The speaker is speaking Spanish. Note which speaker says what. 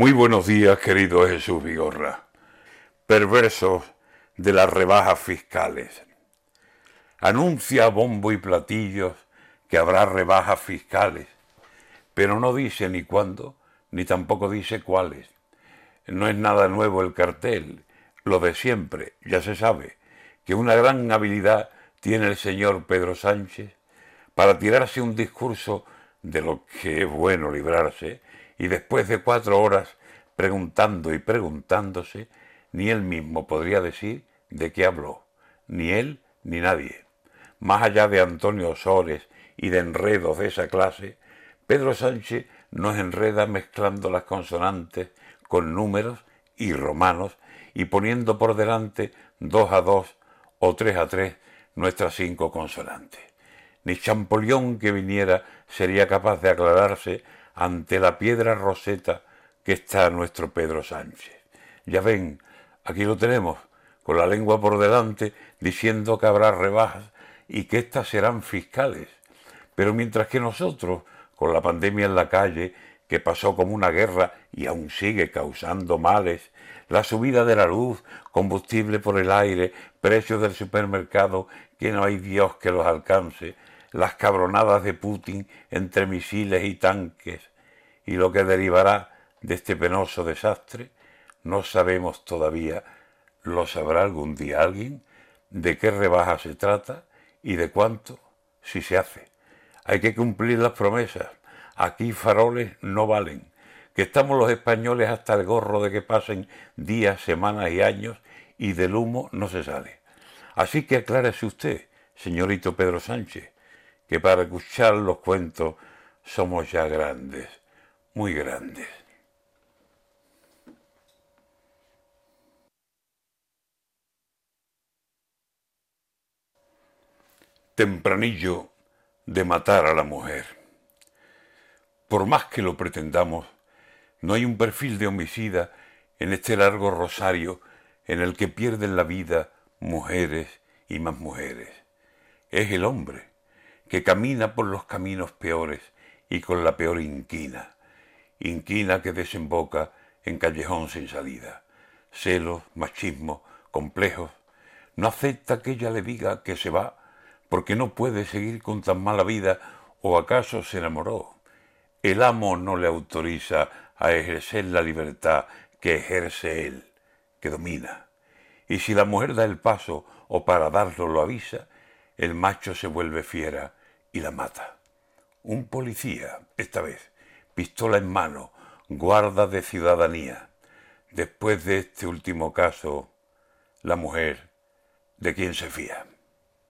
Speaker 1: Muy buenos días, querido Jesús Vigorra. Perversos de las rebajas fiscales. Anuncia bombo y platillos que habrá rebajas fiscales, pero no dice ni cuándo, ni tampoco dice cuáles. No es nada nuevo el cartel, lo de siempre, ya se sabe, que una gran habilidad tiene el señor Pedro Sánchez para tirarse un discurso de lo que es bueno librarse, y después de cuatro horas preguntando y preguntándose, ni él mismo podría decir de qué habló, ni él ni nadie. Más allá de Antonio Osores y de enredos de esa clase, Pedro Sánchez nos enreda mezclando las consonantes con números y romanos y poniendo por delante dos a dos o tres a tres nuestras cinco consonantes. Ni Champollion que viniera sería capaz de aclararse ante la piedra roseta que está nuestro Pedro Sánchez. Ya ven, aquí lo tenemos, con la lengua por delante, diciendo que habrá rebajas y que éstas serán fiscales. Pero mientras que nosotros, con la pandemia en la calle, que pasó como una guerra y aún sigue causando males, la subida de la luz, combustible por el aire, precios del supermercado que no hay Dios que los alcance, las cabronadas de Putin entre misiles y tanques, y lo que derivará de este penoso desastre, no sabemos todavía, lo sabrá algún día alguien, de qué rebaja se trata y de cuánto, si se hace. Hay que cumplir las promesas. Aquí faroles no valen. Que estamos los españoles hasta el gorro de que pasen días, semanas y años y del humo no se sale. Así que aclárese usted, señorito Pedro Sánchez, que para escuchar los cuentos somos ya grandes, muy grandes. Tempranillo de matar a la mujer. Por más que lo pretendamos, no hay un perfil de homicida en este largo rosario en el que pierden la vida mujeres y más mujeres. Es el hombre que camina por los caminos peores y con la peor inquina, inquina que desemboca en callejón sin salida. Celos, machismo, complejos. No acepta que ella le diga que se va porque no puede seguir con tan mala vida o acaso se enamoró. El amo no le autoriza a ejercer la libertad que ejerce él, que domina. Y si la mujer da el paso o para darlo lo avisa, el macho se vuelve fiera y la mata. Un policía, esta vez, pistola en mano, guarda de ciudadanía. Después de este último caso, la mujer, ¿de quién se fía?